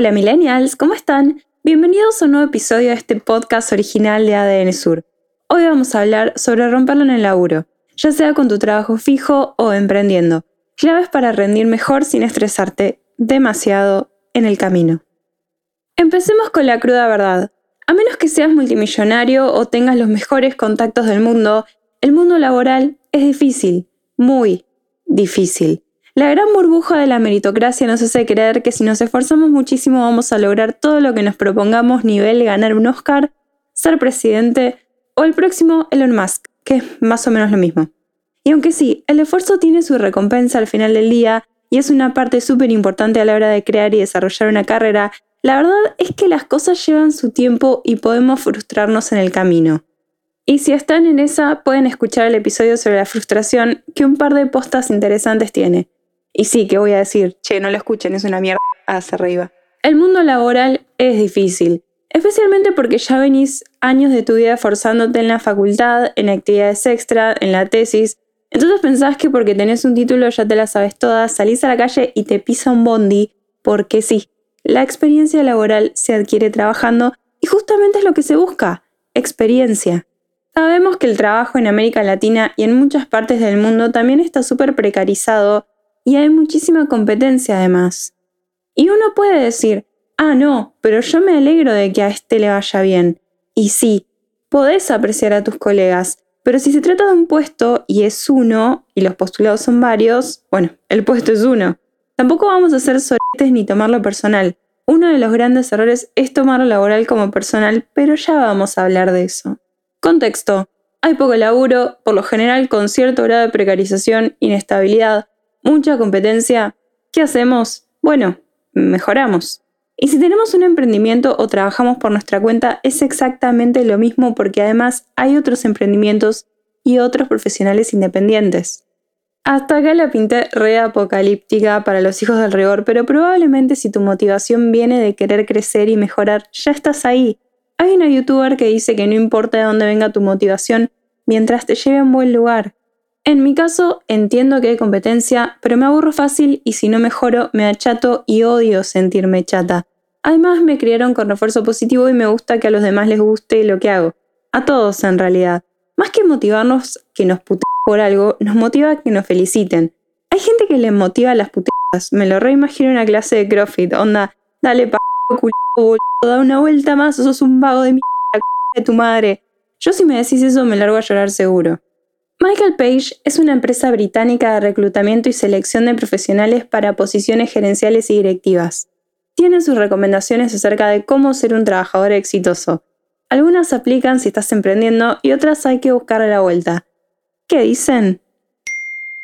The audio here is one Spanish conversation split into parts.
Hola millennials, ¿cómo están? Bienvenidos a un nuevo episodio de este podcast original de ADN Sur. Hoy vamos a hablar sobre romperlo en el laburo, ya sea con tu trabajo fijo o emprendiendo. Claves para rendir mejor sin estresarte demasiado en el camino. Empecemos con la cruda verdad. A menos que seas multimillonario o tengas los mejores contactos del mundo, el mundo laboral es difícil, muy difícil. La gran burbuja de la meritocracia nos hace creer que si nos esforzamos muchísimo vamos a lograr todo lo que nos propongamos, nivel ganar un Oscar, ser presidente o el próximo Elon Musk, que es más o menos lo mismo. Y aunque sí, el esfuerzo tiene su recompensa al final del día y es una parte súper importante a la hora de crear y desarrollar una carrera, la verdad es que las cosas llevan su tiempo y podemos frustrarnos en el camino. Y si están en esa, pueden escuchar el episodio sobre la frustración que un par de postas interesantes tiene. Y sí, que voy a decir, che, no lo escuchen, es una mierda hacia arriba. El mundo laboral es difícil, especialmente porque ya venís años de tu vida forzándote en la facultad, en actividades extra, en la tesis. Entonces pensás que porque tenés un título ya te la sabes todas, salís a la calle y te pisa un bondi, porque sí, la experiencia laboral se adquiere trabajando y justamente es lo que se busca, experiencia. Sabemos que el trabajo en América Latina y en muchas partes del mundo también está súper precarizado y hay muchísima competencia además. Y uno puede decir, ah, no, pero yo me alegro de que a este le vaya bien. Y sí, podés apreciar a tus colegas, pero si se trata de un puesto y es uno, y los postulados son varios, bueno, el puesto es uno. Tampoco vamos a ser soletes ni tomarlo personal. Uno de los grandes errores es tomar lo laboral como personal, pero ya vamos a hablar de eso. Contexto. Hay poco laburo, por lo general con cierto grado de precarización, inestabilidad, mucha competencia, ¿qué hacemos? Bueno, mejoramos. Y si tenemos un emprendimiento o trabajamos por nuestra cuenta, es exactamente lo mismo porque además hay otros emprendimientos y otros profesionales independientes. Hasta acá la pinté re apocalíptica para los hijos del rigor, pero probablemente si tu motivación viene de querer crecer y mejorar, ya estás ahí. Hay una youtuber que dice que no importa de dónde venga tu motivación, mientras te lleve a un buen lugar. En mi caso, entiendo que hay competencia, pero me aburro fácil y si no mejoro, me achato y odio sentirme chata. Además, me criaron con refuerzo positivo y me gusta que a los demás les guste lo que hago. A todos, en realidad. Más que motivarnos que nos puten por algo, nos motiva que nos feliciten. Hay gente que les motiva a las puteadas. Me lo reimagino una clase de CrossFit. Onda, dale pa' culo, da una vuelta más, sos un vago de mierda, de tu madre. Yo si me decís eso me largo a llorar seguro. Michael Page es una empresa británica de reclutamiento y selección de profesionales para posiciones gerenciales y directivas. Tiene sus recomendaciones acerca de cómo ser un trabajador exitoso. Algunas aplican si estás emprendiendo y otras hay que buscar a la vuelta. ¿Qué dicen?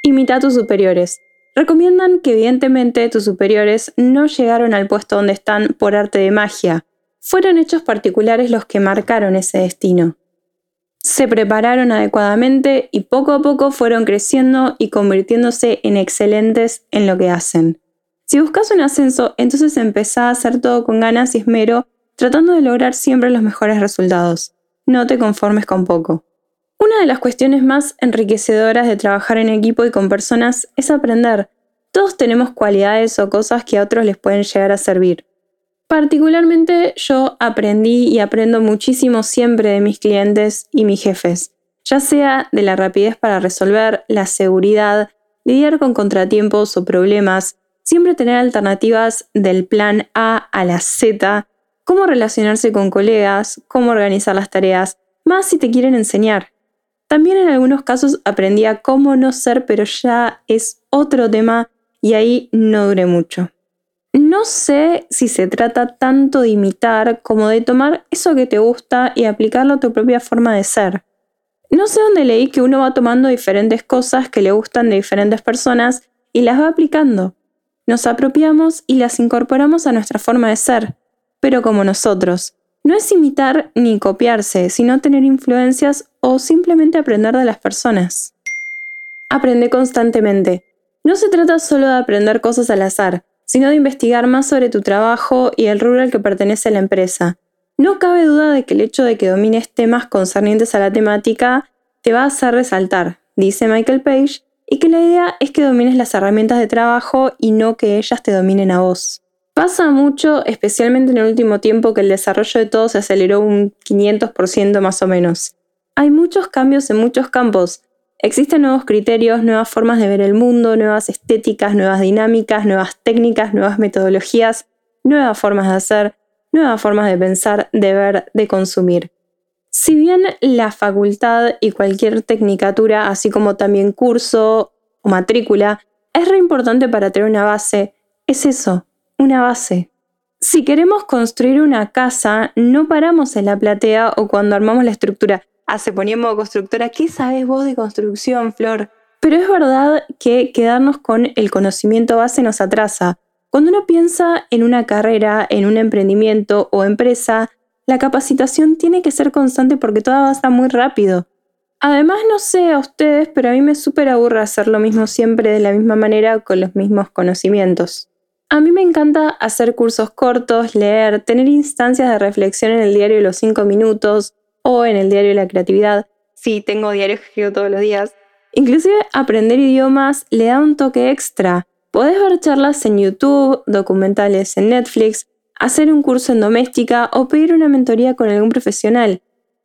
Imita a tus superiores. Recomiendan que evidentemente tus superiores no llegaron al puesto donde están por arte de magia. Fueron hechos particulares los que marcaron ese destino se prepararon adecuadamente y poco a poco fueron creciendo y convirtiéndose en excelentes en lo que hacen. Si buscas un ascenso, entonces empezá a hacer todo con ganas y esmero, tratando de lograr siempre los mejores resultados. No te conformes con poco. Una de las cuestiones más enriquecedoras de trabajar en equipo y con personas es aprender. Todos tenemos cualidades o cosas que a otros les pueden llegar a servir. Particularmente yo aprendí y aprendo muchísimo siempre de mis clientes y mis jefes, ya sea de la rapidez para resolver, la seguridad, lidiar con contratiempos o problemas, siempre tener alternativas del plan A a la Z, cómo relacionarse con colegas, cómo organizar las tareas, más si te quieren enseñar. También en algunos casos aprendí a cómo no ser, pero ya es otro tema y ahí no duré mucho. No sé si se trata tanto de imitar como de tomar eso que te gusta y aplicarlo a tu propia forma de ser. No sé dónde leí que uno va tomando diferentes cosas que le gustan de diferentes personas y las va aplicando. nos apropiamos y las incorporamos a nuestra forma de ser, pero como nosotros. No es imitar ni copiarse, sino tener influencias o simplemente aprender de las personas. Aprende constantemente. No se trata solo de aprender cosas al azar, sino de investigar más sobre tu trabajo y el rubro al que pertenece la empresa. No cabe duda de que el hecho de que domines temas concernientes a la temática te va a hacer resaltar, dice Michael Page, y que la idea es que domines las herramientas de trabajo y no que ellas te dominen a vos. Pasa mucho, especialmente en el último tiempo, que el desarrollo de todo se aceleró un 500% más o menos. Hay muchos cambios en muchos campos, Existen nuevos criterios, nuevas formas de ver el mundo, nuevas estéticas, nuevas dinámicas, nuevas técnicas, nuevas metodologías, nuevas formas de hacer, nuevas formas de pensar, de ver, de consumir. Si bien la facultad y cualquier tecnicatura, así como también curso o matrícula, es re importante para tener una base, es eso, una base. Si queremos construir una casa, no paramos en la platea o cuando armamos la estructura, Se ponía en modo constructora. ¿Qué sabes vos de construcción, Flor? Pero es verdad que quedarnos con el conocimiento base nos atrasa. Cuando uno piensa en una carrera, en un emprendimiento o empresa, la capacitación tiene que ser constante porque todo avanza muy rápido. Además, no sé a ustedes, pero a mí me súper aburre hacer lo mismo siempre de la misma manera con los mismos conocimientos. A mí me encanta hacer cursos cortos, leer, tener instancias de reflexión en el diario de los 5 minutos, o en el diario de la creatividad. Sí, tengo diario que escribo todos los días. Inclusive aprender idiomas le da un toque extra. Podés ver charlas en YouTube, documentales en Netflix, hacer un curso en doméstica o pedir una mentoría con algún profesional,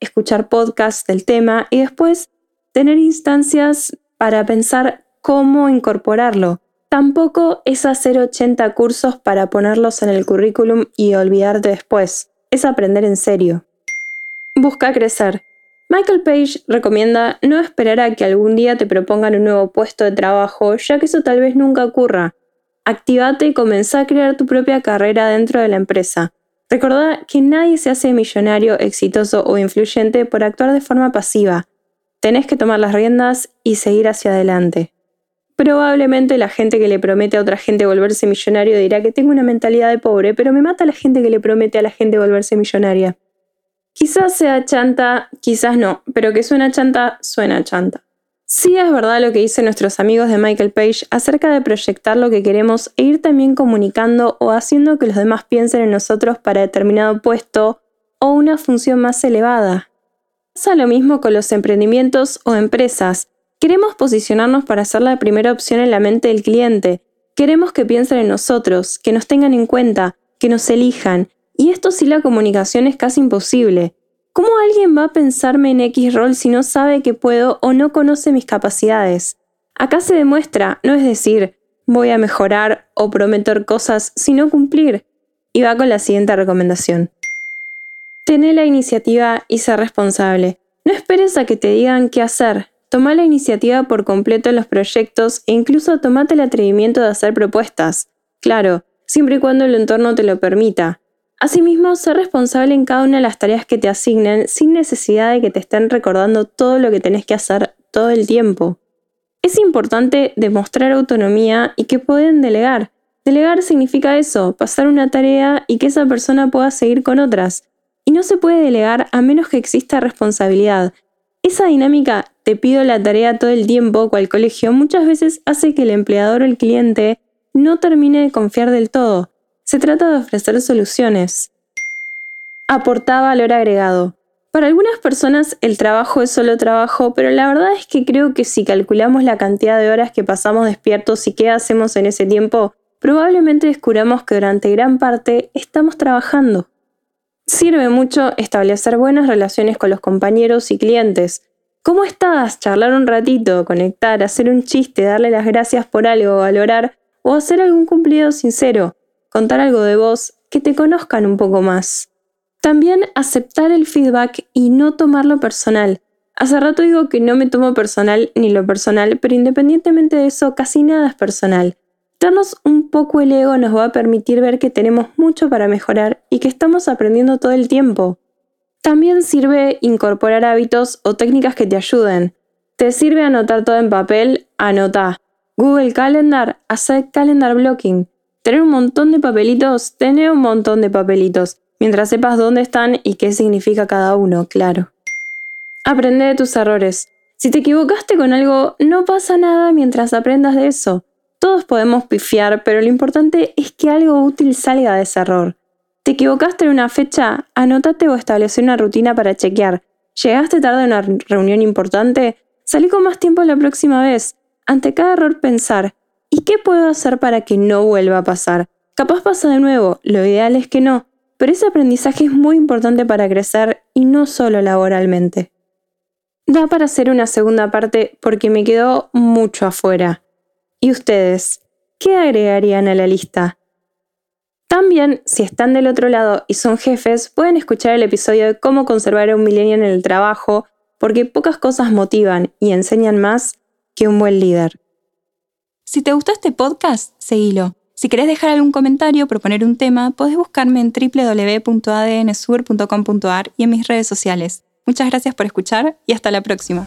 escuchar podcasts del tema y después tener instancias para pensar cómo incorporarlo. Tampoco es hacer 80 cursos para ponerlos en el currículum y olvidarte después. Es aprender en serio. Busca crecer. Michael Page recomienda no esperar a que algún día te propongan un nuevo puesto de trabajo, ya que eso tal vez nunca ocurra. Activate y comenzá a crear tu propia carrera dentro de la empresa. Recordá que nadie se hace millonario, exitoso o influyente por actuar de forma pasiva. Tenés que tomar las riendas y seguir hacia adelante. Probablemente la gente que le promete a otra gente volverse millonario dirá que tengo una mentalidad de pobre, pero me mata la gente que le promete a la gente volverse millonaria. Quizás sea chanta, quizás no, pero que suena chanta, suena chanta. Sí es verdad lo que dicen nuestros amigos de Michael Page acerca de proyectar lo que queremos e ir también comunicando o haciendo que los demás piensen en nosotros para determinado puesto o una función más elevada. Pasa lo mismo con los emprendimientos o empresas. Queremos posicionarnos para ser la primera opción en la mente del cliente. Queremos que piensen en nosotros, que nos tengan en cuenta, que nos elijan, y esto sí la comunicación es casi imposible. ¿Cómo alguien va a pensarme en X rol si no sabe que puedo o no conoce mis capacidades? Acá se demuestra, no es decir, voy a mejorar o prometer cosas, sino cumplir. Y va con la siguiente recomendación. Tené la iniciativa y ser responsable. No esperes a que te digan qué hacer. Toma la iniciativa por completo en los proyectos e incluso tomate el atrevimiento de hacer propuestas. Claro, siempre y cuando el entorno te lo permita. Asimismo, ser responsable en cada una de las tareas que te asignen sin necesidad de que te estén recordando todo lo que tenés que hacer todo el tiempo. Es importante demostrar autonomía y que pueden delegar. Delegar significa eso, pasar una tarea y que esa persona pueda seguir con otras. Y no se puede delegar a menos que exista responsabilidad. Esa dinámica, te pido la tarea todo el tiempo, cual colegio, muchas veces hace que el empleador o el cliente no termine de confiar del todo. Se trata de ofrecer soluciones. Aporta valor agregado. Para algunas personas el trabajo es solo trabajo, pero la verdad es que creo que si calculamos la cantidad de horas que pasamos despiertos y qué hacemos en ese tiempo, probablemente descubramos que durante gran parte estamos trabajando. Sirve mucho establecer buenas relaciones con los compañeros y clientes. ¿Cómo estás? Charlar un ratito, conectar, hacer un chiste, darle las gracias por algo, valorar o hacer algún cumplido sincero contar algo de vos, que te conozcan un poco más. También aceptar el feedback y no tomarlo personal. Hace rato digo que no me tomo personal ni lo personal, pero independientemente de eso, casi nada es personal. Darnos un poco el ego nos va a permitir ver que tenemos mucho para mejorar y que estamos aprendiendo todo el tiempo. También sirve incorporar hábitos o técnicas que te ayuden. ¿Te sirve anotar todo en papel? Anota. Google Calendar, hacer calendar blocking. Tener un montón de papelitos, tener un montón de papelitos, mientras sepas dónde están y qué significa cada uno, claro. Aprende de tus errores. Si te equivocaste con algo, no pasa nada mientras aprendas de eso. Todos podemos pifiar, pero lo importante es que algo útil salga de ese error. ¿Te equivocaste en una fecha? Anótate o establece una rutina para chequear. ¿Llegaste tarde a una reunión importante? Salí con más tiempo la próxima vez. Ante cada error pensar, ¿y qué puedo hacer para que no vuelva a pasar? Capaz pasa de nuevo, lo ideal es que no, pero ese aprendizaje es muy importante para crecer y no solo laboralmente. Da para hacer una segunda parte porque me quedó mucho afuera. ¿Y ustedes? ¿Qué agregarían a la lista? También, si están del otro lado y son jefes, pueden escuchar el episodio de cómo conservar a un milenio en el trabajo, porque pocas cosas motivan y enseñan más que un buen líder. Si te gustó este podcast, seguilo. Si querés dejar algún comentario o proponer un tema, podés buscarme en www.adnsur.com.ar y en mis redes sociales. Muchas gracias por escuchar y hasta la próxima.